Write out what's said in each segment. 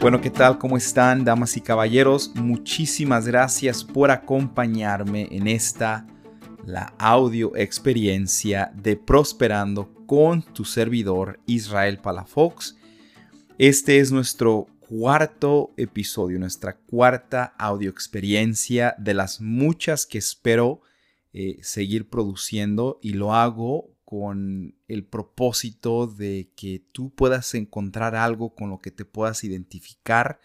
Bueno, ¿qué tal? ¿Cómo están, damas y caballeros? Muchísimas gracias por acompañarme en esta, la audio experiencia de Prosperando con tu servidor Israel Palafox. Este es nuestro cuarto episodio, nuestra cuarta audio experiencia de las muchas que espero eh, seguir produciendo y lo hago con el propósito de que tú puedas encontrar algo con lo que te puedas identificar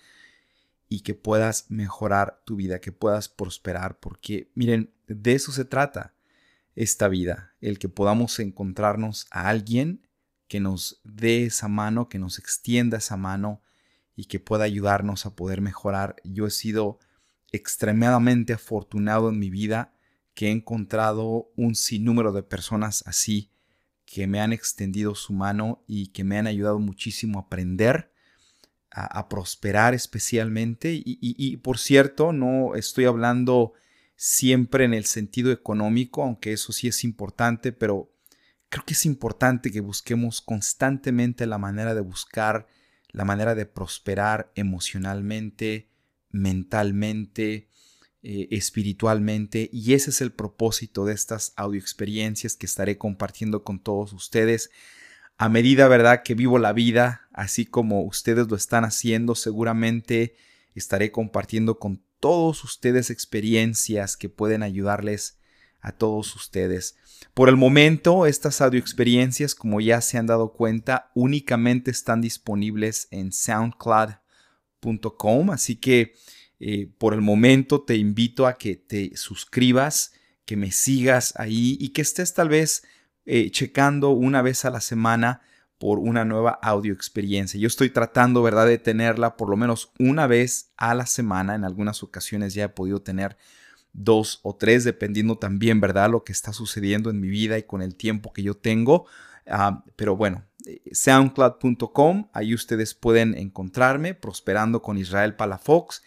y que puedas mejorar tu vida, que puedas prosperar, porque miren, de eso se trata esta vida, el que podamos encontrarnos a alguien que nos dé esa mano, que nos extienda esa mano y que pueda ayudarnos a poder mejorar. Yo he sido extremadamente afortunado en mi vida que he encontrado un sinnúmero de personas así que me han extendido su mano y que me han ayudado muchísimo a aprender, a, prosperar especialmente. Y, por cierto, no estoy hablando siempre en el sentido económico, aunque eso sí es importante, pero creo que es importante que busquemos constantemente la manera de buscar, la manera de prosperar emocionalmente, mentalmente, eh, espiritualmente y ese es el propósito de estas audio experiencias que estaré compartiendo con todos ustedes a medida, ¿verdad?, que vivo la vida, así como ustedes lo están haciendo, seguramente estaré compartiendo con todos ustedes experiencias que pueden ayudarles a todos ustedes. Por el momento, estas audio experiencias, como ya se han dado cuenta, únicamente están disponibles en soundcloud.com, así que eh, por el momento te invito a que te suscribas, que me sigas ahí y que estés tal vez eh, checando una vez a la semana por una nueva audio experiencia. Yo estoy tratando, ¿verdad?, de tenerla por lo menos una vez a la semana. En algunas ocasiones ya he podido tener dos o tres, dependiendo también, ¿verdad?, lo que está sucediendo en mi vida y con el tiempo que yo tengo. Ah, pero bueno, eh, soundcloud.com, ahí ustedes pueden encontrarme, prosperando con Israel Palafox.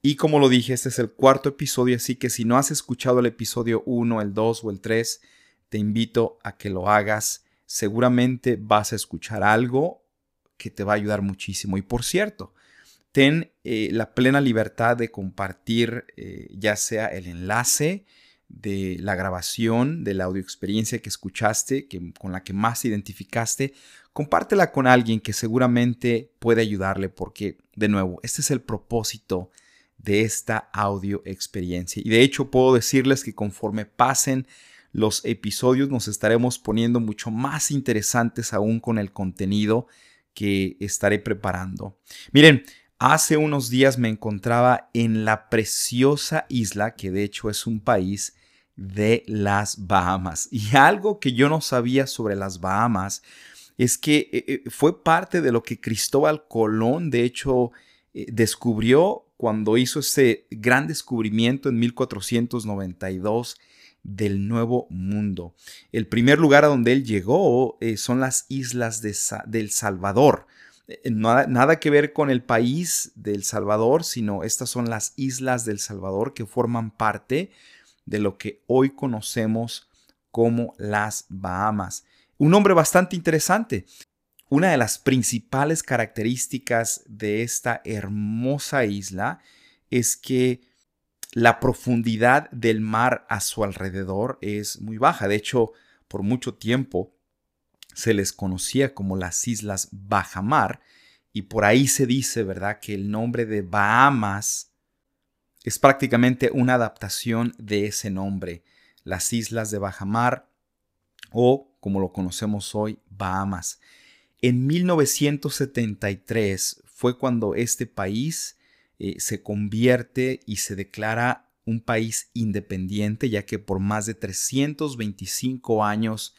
Y como lo dije, este es el cuarto episodio, así que si no has escuchado el episodio 1, el 2 o el 3, te invito a que lo hagas. Seguramente vas a escuchar algo que te va a ayudar muchísimo. Y por cierto, ten eh, la plena libertad de compartir eh, ya sea el enlace de la grabación de la audio experiencia que escuchaste, que, con la que más te identificaste, compártela con alguien que seguramente puede ayudarle porque, de nuevo, este es el propósito de esta audio experiencia. Y de hecho puedo decirles que conforme pasen los episodios nos estaremos poniendo mucho más interesantes aún con el contenido que estaré preparando. Miren, hace unos días me encontraba en la preciosa isla, que de hecho es un país de las Bahamas. Y algo que yo no sabía sobre las Bahamas es que eh, eh, fue parte de lo que Cristóbal Colón, de hecho, eh, descubrió cuando hizo ese gran descubrimiento en 1492 del Nuevo Mundo. El primer lugar a donde él llegó eh, son las islas de del Salvador. Eh, nada, nada, que ver con el país del Salvador, sino estas son las islas del Salvador que forman parte de lo que hoy conocemos como las Bahamas. Un nombre bastante interesante. Una de las principales características de esta hermosa isla es que la profundidad del mar a su alrededor es muy baja. De hecho, por mucho tiempo se les conocía como las Islas Bajamar y por ahí se dice, ¿verdad?, que el nombre de Bahamas es prácticamente una adaptación de ese nombre, las Islas de Bajamar o, como lo conocemos hoy, Bahamas. En 1973 fue cuando este país eh, se convierte y se declara un país independiente, ya que por más de 325 años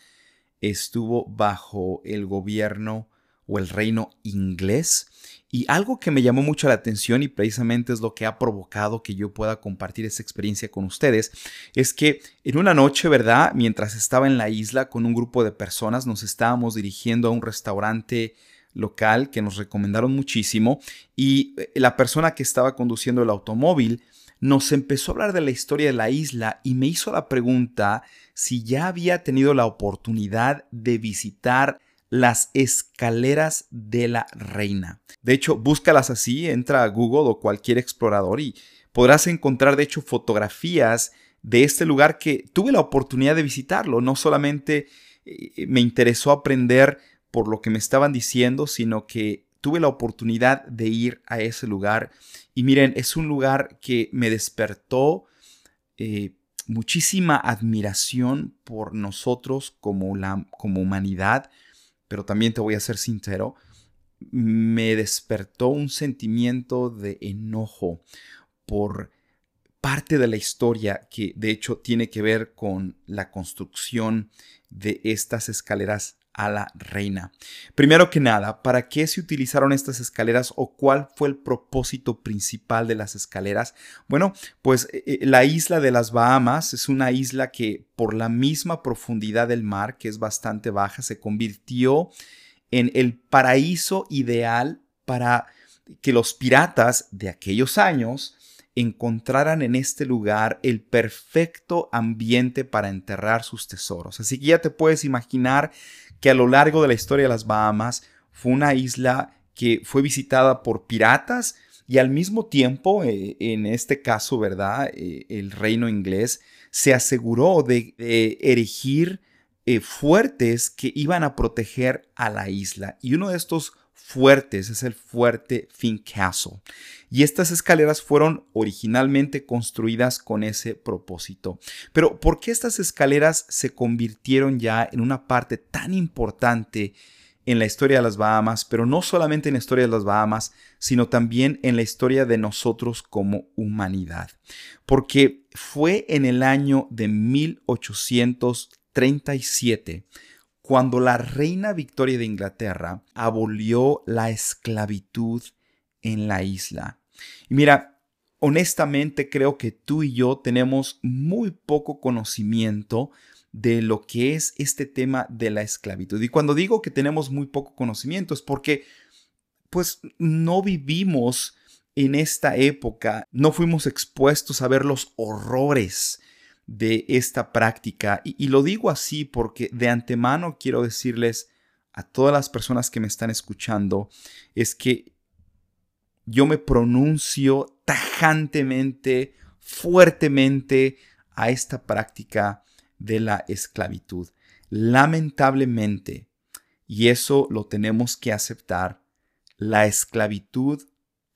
estuvo bajo el gobierno o el reino inglés y algo que me llamó mucho la atención y precisamente es lo que ha provocado que yo pueda compartir esa experiencia con ustedes, es que en una noche, ¿verdad? Mientras estaba en la isla con un grupo de personas, nos estábamos dirigiendo a un restaurante local que nos recomendaron muchísimo y eh, la persona que estaba conduciendo el automóvil nos empezó a hablar de la historia de la isla y me hizo la pregunta si ya había tenido la oportunidad de visitar las escaleras de la reina. De hecho, búscalas así, entra a Google o cualquier explorador y podrás encontrar de hecho fotografías de este lugar que tuve la oportunidad de visitarlo. No solamente eh, me interesó aprender por lo que me estaban diciendo, sino que tuve la oportunidad de ir a ese lugar. Y miren, es un lugar que me despertó eh, muchísima admiración por nosotros como, la, como humanidad, pero también te voy a ser sincero, me despertó un sentimiento de enojo por parte de la historia que de hecho tiene que ver con la construcción de estas escaleras a la reina. Primero que nada, ¿para qué se utilizaron estas escaleras o cuál fue el propósito principal de las escaleras? Bueno, pues eh, eh, la isla de las Bahamas es una isla que por la misma profundidad del mar, que es bastante baja, se convirtió en el paraíso ideal para que los piratas de aquellos años encontraran en este lugar el perfecto ambiente para enterrar sus tesoros. Así que ya te puedes imaginar que a lo largo de la historia de las Bahamas fue una isla que fue visitada por piratas y al mismo tiempo, eh, en este caso, ¿verdad? Eh, el reino inglés se aseguró de, erigir eh, fuertes que iban a proteger a la isla. Y uno de estos fuertes es el fuerte Fincastle. Y estas escaleras fueron originalmente construidas con ese propósito. Pero ¿por qué estas escaleras se convirtieron ya en una parte tan importante en la historia de las Bahamas, pero no solamente en la historia de las Bahamas, sino también en la historia de nosotros como humanidad? Porque fue en el año de 1837 cuando la reina Victoria de Inglaterra abolió la esclavitud en la isla. Y mira, honestamente creo que tú y yo tenemos muy poco conocimiento de lo que es este tema de la esclavitud. Y cuando digo que tenemos muy poco conocimiento es porque pues no vivimos en esta época, no fuimos expuestos a ver los horrores de esta práctica. Y, lo digo así porque de antemano quiero decirles a todas las personas que me están escuchando, es que yo me pronuncio tajantemente, fuertemente a esta práctica de la esclavitud. Lamentablemente, y eso lo tenemos que aceptar, la esclavitud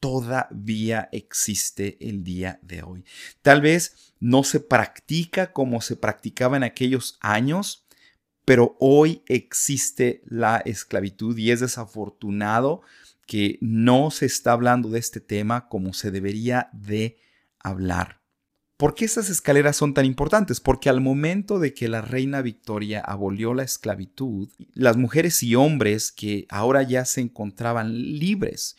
todavía existe el día de hoy. Tal vez no se practica como se practicaba en aquellos años, pero hoy existe la esclavitud y es desafortunado que no se está hablando de este tema como se debería de hablar. ¿Por qué estas escaleras son tan importantes? Porque al momento de que la reina Victoria abolió la esclavitud, las mujeres y hombres que ahora ya se encontraban libres,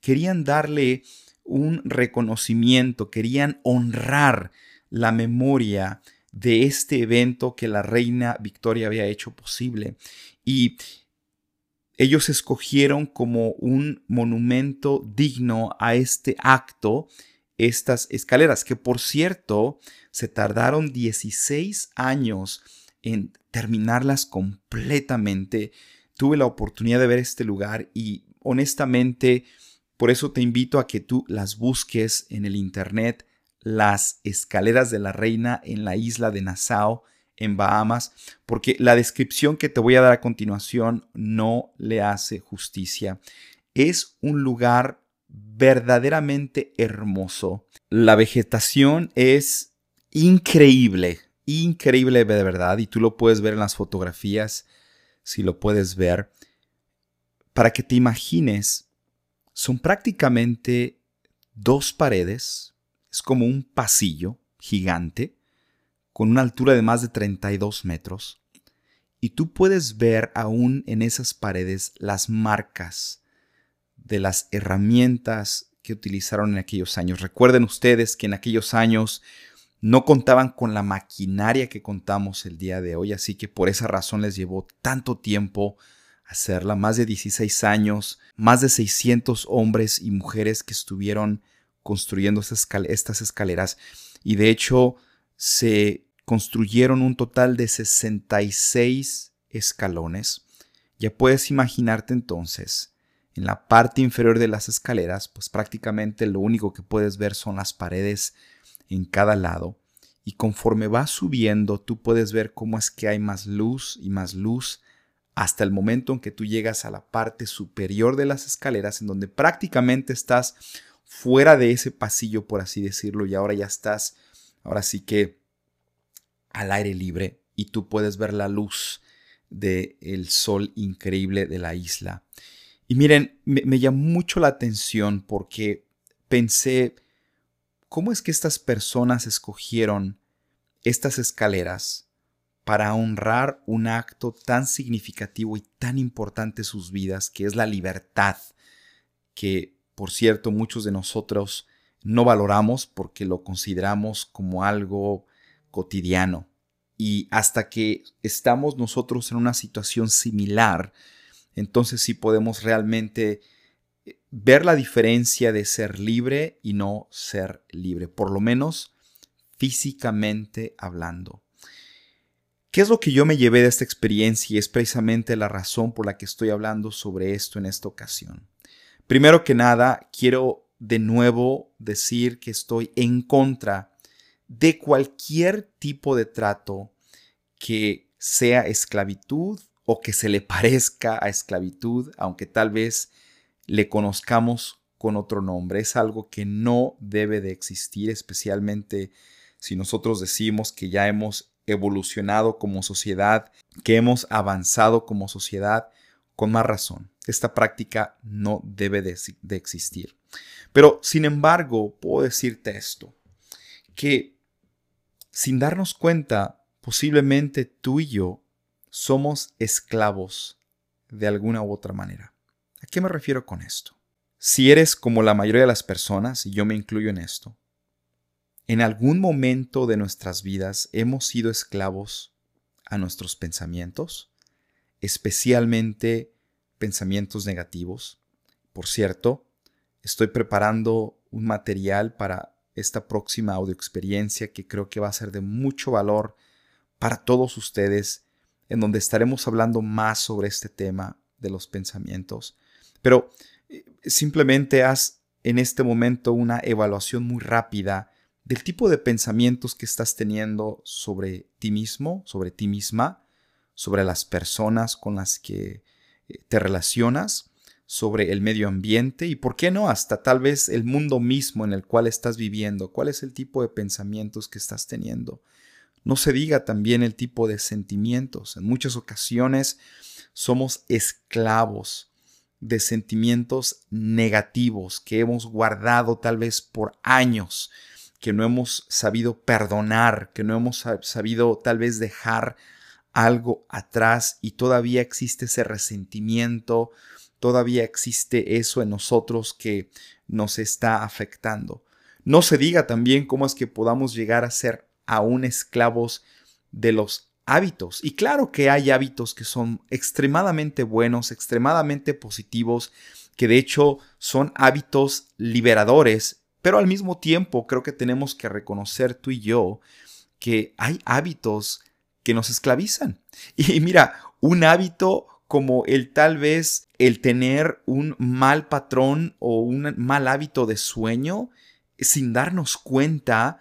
querían darle un reconocimiento, querían honrar la memoria de este evento que la reina Victoria había hecho posible. Y ellos escogieron como un monumento digno a este acto estas escaleras, que por cierto se tardaron 16 años en terminarlas completamente. Tuve la oportunidad de ver este lugar y honestamente por eso te invito a que tú las busques en el internet, las escaleras de la reina en la isla de Nassau, en Bahamas, porque la descripción que te voy a dar a continuación no le hace justicia. Es un lugar verdaderamente hermoso. La vegetación es increíble, increíble de verdad, y tú lo puedes ver en las fotografías, si lo puedes ver, para que te imagines, son prácticamente dos paredes, es como un pasillo gigante, con una altura de más de 32 metros, y tú puedes ver aún en esas paredes las marcas de las herramientas que utilizaron en aquellos años. Recuerden ustedes que en aquellos años no contaban con la maquinaria que contamos el día de hoy, así que por esa razón les llevó tanto tiempo hacerla, más de 16 años, más de 600 hombres y mujeres que estuvieron construyendo estas escaleras. Y de hecho se construyeron un total de 66 escalones. Ya puedes imaginarte entonces, en la parte inferior de las escaleras, pues prácticamente lo único que puedes ver son las paredes en cada lado. Y conforme vas subiendo, tú puedes ver cómo es que hay más luz y más luz hasta el momento en que tú llegas a la parte superior de las escaleras, en donde prácticamente estás fuera de ese pasillo, por así decirlo, y ahora ya estás, ahora sí que al aire libre y tú puedes ver la luz del el sol increíble de la isla. Y miren, me, me llamó mucho la atención porque pensé, ¿cómo es que estas personas escogieron estas escaleras para honrar un acto tan significativo y tan importante en sus vidas, que es la libertad, que por cierto muchos de nosotros no valoramos porque lo consideramos como algo cotidiano. Y hasta que estamos nosotros en una situación similar, entonces sí podemos realmente eh, ver la diferencia de ser libre y no ser libre, por lo menos físicamente hablando. ¿Qué es lo que yo me llevé de esta experiencia y es precisamente la razón por la que estoy hablando sobre esto en esta ocasión? Primero que nada, quiero de nuevo decir que estoy en contra de cualquier tipo de trato que sea esclavitud o que se le parezca a esclavitud, aunque tal vez le conozcamos con otro nombre. Es algo que no debe de existir, especialmente si nosotros decimos que ya hemos evolucionado como sociedad, que hemos avanzado como sociedad, con más razón. Esta práctica no debe de, existir. Pero, sin embargo, puedo decirte esto, que sin darnos cuenta, posiblemente tú y yo somos esclavos de alguna u otra manera. ¿A qué me refiero con esto? Si eres como la mayoría de las personas, y yo me incluyo en esto, en algún momento de nuestras vidas hemos sido esclavos a nuestros pensamientos, especialmente pensamientos negativos. Por cierto, estoy preparando un material para esta próxima audio experiencia que creo que va a ser de mucho valor para todos ustedes, en donde estaremos hablando más sobre este tema de los pensamientos. Pero eh, simplemente haz en este momento una evaluación muy rápida del tipo de pensamientos que estás teniendo sobre ti mismo, sobre ti misma, sobre las personas con las que eh, te relacionas, sobre el medio ambiente y, por qué no, hasta tal vez el mundo mismo en el cual estás viviendo. ¿Cuál es el tipo de pensamientos que estás teniendo? No se diga también el tipo de sentimientos. En muchas ocasiones somos esclavos de sentimientos negativos que hemos guardado tal vez por años que no hemos sabido perdonar, que no hemos sabido tal vez dejar algo atrás y todavía existe ese resentimiento, todavía existe eso en nosotros que nos está afectando. No se diga también cómo es que podamos llegar a ser aún esclavos de los hábitos. Y claro que hay hábitos que son extremadamente buenos, extremadamente positivos, que de hecho son hábitos liberadores pero al mismo tiempo creo que tenemos que reconocer tú y yo que hay hábitos que nos esclavizan. Y mira, un hábito como el tal vez el tener un mal patrón o un mal hábito de sueño, sin darnos cuenta,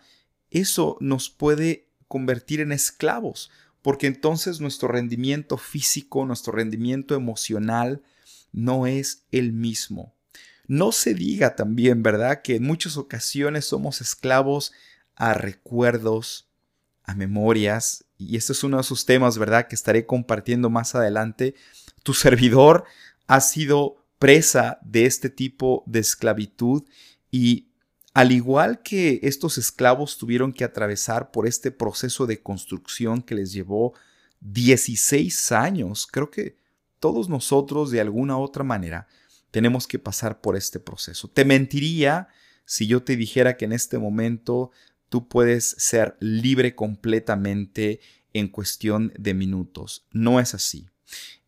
eso nos puede convertir en esclavos, porque entonces nuestro rendimiento físico, nuestro rendimiento emocional no es el mismo. No se diga también, ¿verdad?, que en muchas ocasiones somos esclavos a recuerdos, a memorias, y este es uno de esos temas, ¿verdad?, que estaré compartiendo más adelante. Tu servidor ha sido presa de este tipo de esclavitud y al igual que estos esclavos tuvieron que atravesar por este proceso de construcción que les llevó 16 años, creo que todos nosotros de alguna otra manera tenemos que pasar por este proceso. Te mentiría si yo te dijera que en este momento tú puedes ser libre completamente en cuestión de minutos. No es así.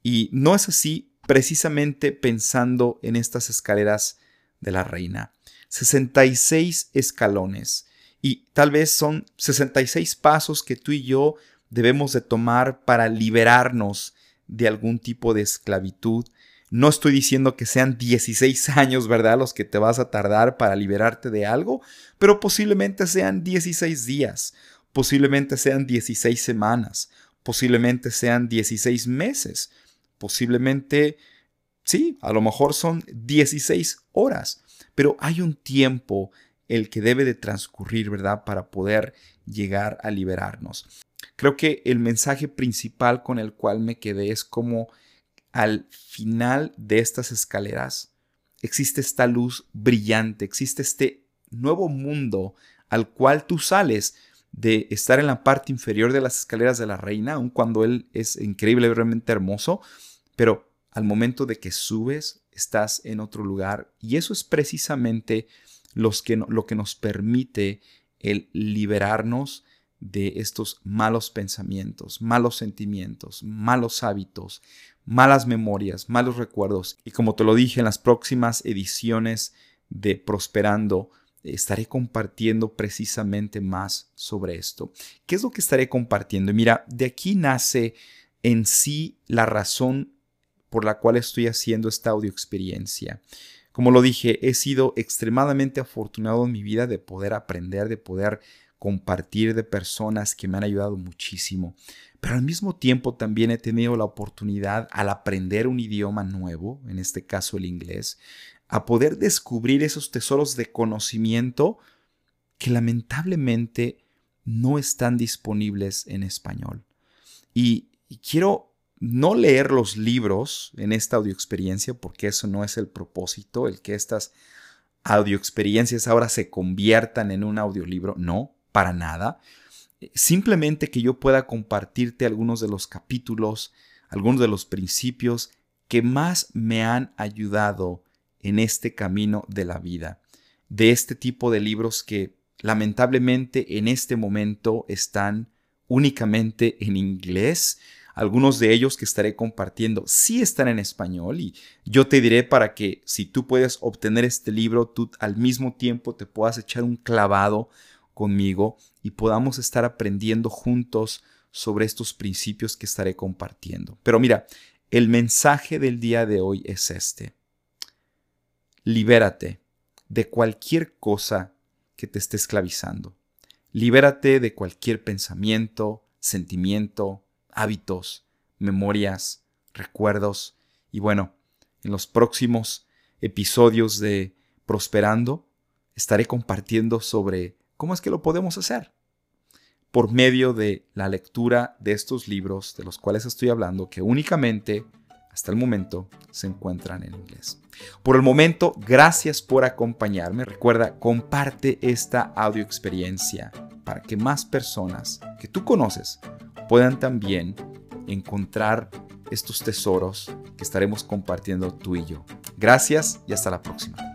Y no es así precisamente pensando en estas escaleras de la reina. 66 escalones. Y tal vez son 66 pasos que tú y yo debemos de tomar para liberarnos de algún tipo de esclavitud. No estoy diciendo que sean 16 años, ¿verdad? Los que te vas a tardar para liberarte de algo, pero posiblemente sean 16 días, posiblemente sean 16 semanas, posiblemente sean 16 meses, posiblemente, sí, a lo mejor son 16 horas, pero hay un tiempo el que debe de transcurrir, ¿verdad? Para poder llegar a liberarnos. Creo que el mensaje principal con el cual me quedé es como al final de estas escaleras existe esta luz brillante, existe este nuevo mundo al cual tú sales de estar en la parte inferior de las escaleras de la reina, aun cuando él es increíblemente hermoso, pero al momento de que subes, estás en otro lugar. Y eso es precisamente lo que nos permite el liberarnos de estos malos pensamientos, malos sentimientos, malos hábitos, malas memorias, malos recuerdos. Y como te lo dije en las próximas ediciones de Prosperando, estaré compartiendo precisamente más sobre esto. ¿Qué es lo que estaré compartiendo? Mira, de aquí nace en sí la razón por la cual estoy haciendo esta audio experiencia. Como lo dije, he sido extremadamente afortunado en mi vida de poder aprender, de poder compartir de personas que me han ayudado muchísimo. Pero al mismo tiempo también he tenido la oportunidad al aprender un idioma nuevo, en este caso el inglés, a poder descubrir esos tesoros de conocimiento que lamentablemente no están disponibles en español. Y, quiero no leer los libros en esta audioexperiencia porque eso no es el propósito, el que estas audioexperiencias ahora se conviertan en un audiolibro, no, para nada. Simplemente que yo pueda compartirte algunos de los capítulos, algunos de los principios que más me han ayudado en este camino de la vida. De este tipo de libros que lamentablemente en este momento están únicamente en inglés. Algunos de ellos que estaré compartiendo sí están en español y yo te diré para que si tú puedes obtener este libro, tú al mismo tiempo te puedas echar un clavado conmigo y podamos estar aprendiendo juntos sobre estos principios que estaré compartiendo. Pero mira, el mensaje del día de hoy es este. Libérate de cualquier cosa que te esté esclavizando. Libérate de cualquier pensamiento, sentimiento, hábitos, memorias, recuerdos. Y bueno, en los próximos episodios de Prosperando estaré compartiendo sobre ¿Cómo es que lo podemos hacer? Por medio de la lectura de estos libros de los cuales estoy hablando, que únicamente hasta el momento se encuentran en inglés. Por el momento, gracias por acompañarme. Recuerda, comparte esta audio experiencia para que más personas que tú conoces puedan también encontrar estos tesoros que estaremos compartiendo tú y yo. Gracias y hasta la próxima.